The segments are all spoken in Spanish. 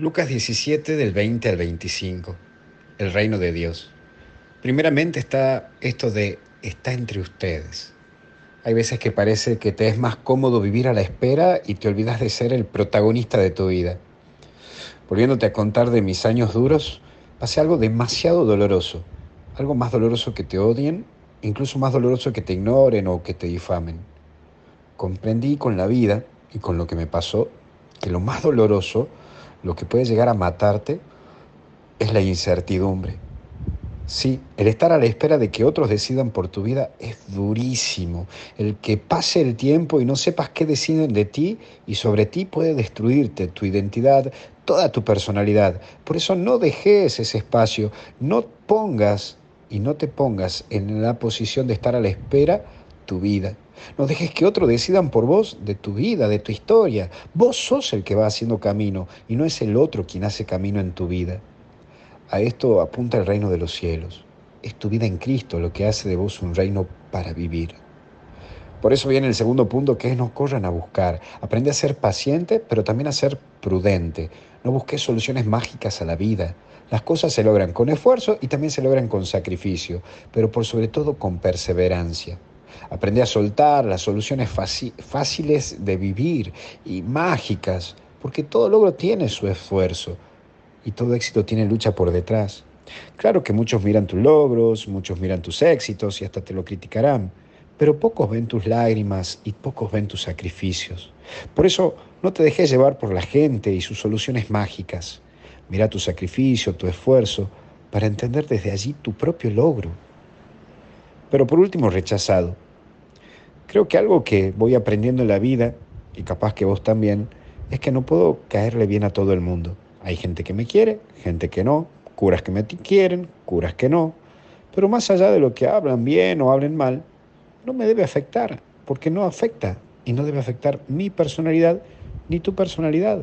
Lucas 17 del 20 al 25. El reino de Dios. Primeramente está esto de está entre ustedes. Hay veces que parece que te es más cómodo vivir a la espera y te olvidas de ser el protagonista de tu vida. Volviéndote a contar de mis años duros, pasé algo demasiado doloroso, algo más doloroso que te odien, incluso más doloroso que te ignoren o que te difamen. Comprendí con la vida y con lo que me pasó que lo más doloroso lo que puede llegar a matarte es la incertidumbre. Sí, el estar a la espera de que otros decidan por tu vida es durísimo. El que pase el tiempo y no sepas qué deciden de ti y sobre ti puede destruirte tu identidad, toda tu personalidad. Por eso no dejes ese espacio, no pongas y no te pongas en la posición de estar a la espera tu vida. No dejes que otros decidan por vos de tu vida, de tu historia. Vos sos el que va haciendo camino y no es el otro quien hace camino en tu vida. A esto apunta el reino de los cielos. Es tu vida en Cristo lo que hace de vos un reino para vivir. Por eso viene el segundo punto que es no corran a buscar. Aprende a ser paciente, pero también a ser prudente. No busques soluciones mágicas a la vida. Las cosas se logran con esfuerzo y también se logran con sacrificio, pero por sobre todo con perseverancia. Aprende a soltar las soluciones fáciles de vivir y mágicas, porque todo logro tiene su esfuerzo y todo éxito tiene lucha por detrás. Claro que muchos miran tus logros, muchos miran tus éxitos y hasta te lo criticarán, pero pocos ven tus lágrimas y pocos ven tus sacrificios. Por eso no te dejes llevar por la gente y sus soluciones mágicas. Mira tu sacrificio, tu esfuerzo, para entender desde allí tu propio logro. Pero por último, rechazado. Creo que algo que voy aprendiendo en la vida, y capaz que vos también, es que no puedo caerle bien a todo el mundo. Hay gente que me quiere, gente que no, curas que me quieren, curas que no. Pero más allá de lo que hablan bien o hablen mal, no me debe afectar, porque no afecta y no debe afectar mi personalidad ni tu personalidad.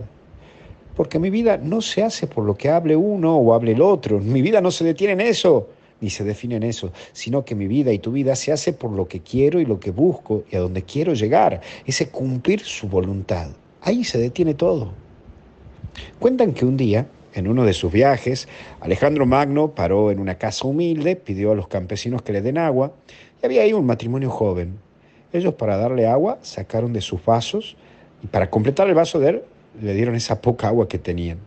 Porque mi vida no se hace por lo que hable uno o hable el otro. Mi vida no se detiene en eso ni se define en eso, sino que mi vida y tu vida se hace por lo que quiero y lo que busco y a donde quiero llegar, ese cumplir su voluntad. Ahí se detiene todo. Cuentan que un día, en uno de sus viajes, Alejandro Magno paró en una casa humilde, pidió a los campesinos que le den agua, y había ahí un matrimonio joven. Ellos para darle agua sacaron de sus vasos y para completar el vaso de él le dieron esa poca agua que tenían.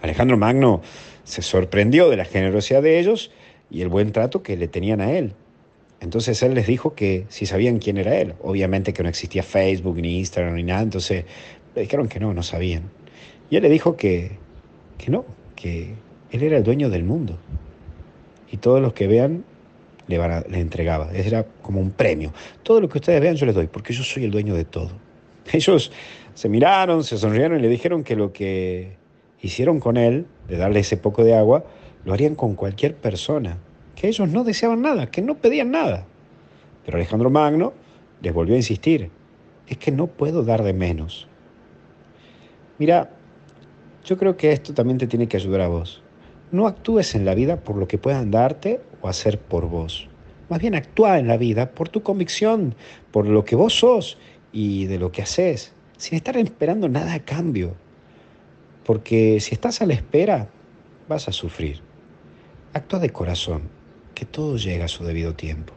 Alejandro Magno se sorprendió de la generosidad de ellos y el buen trato que le tenían a él. Entonces él les dijo que si sabían quién era él, obviamente que no existía Facebook ni Instagram ni nada, entonces le dijeron que no, no sabían. Y él le dijo que, que no, que él era el dueño del mundo. Y todos los que vean le, van le entregaba. Era como un premio. Todo lo que ustedes vean yo les doy, porque yo soy el dueño de todo. Ellos se miraron, se sonrieron y le dijeron que lo que hicieron con él, de darle ese poco de agua, lo harían con cualquier persona, que ellos no deseaban nada, que no pedían nada. Pero Alejandro Magno les volvió a insistir, es que no puedo dar de menos. Mira, yo creo que esto también te tiene que ayudar a vos. No actúes en la vida por lo que puedan darte o hacer por vos. Más bien actúa en la vida por tu convicción, por lo que vos sos y de lo que haces, sin estar esperando nada a cambio. Porque si estás a la espera, vas a sufrir. Actúa de corazón, que todo llega a su debido tiempo.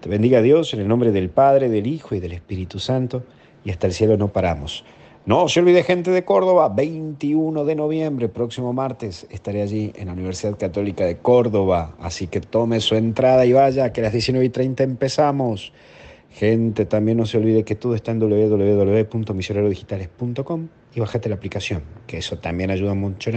Te bendiga Dios en el nombre del Padre, del Hijo y del Espíritu Santo, y hasta el cielo no paramos. No se olvide gente de Córdoba, 21 de noviembre, próximo martes, estaré allí en la Universidad Católica de Córdoba, así que tome su entrada y vaya, que a las 19 y 30 empezamos. Gente, también no se olvide que todo está en www.misionerodigitales.com y bájate la aplicación, que eso también ayuda mucho.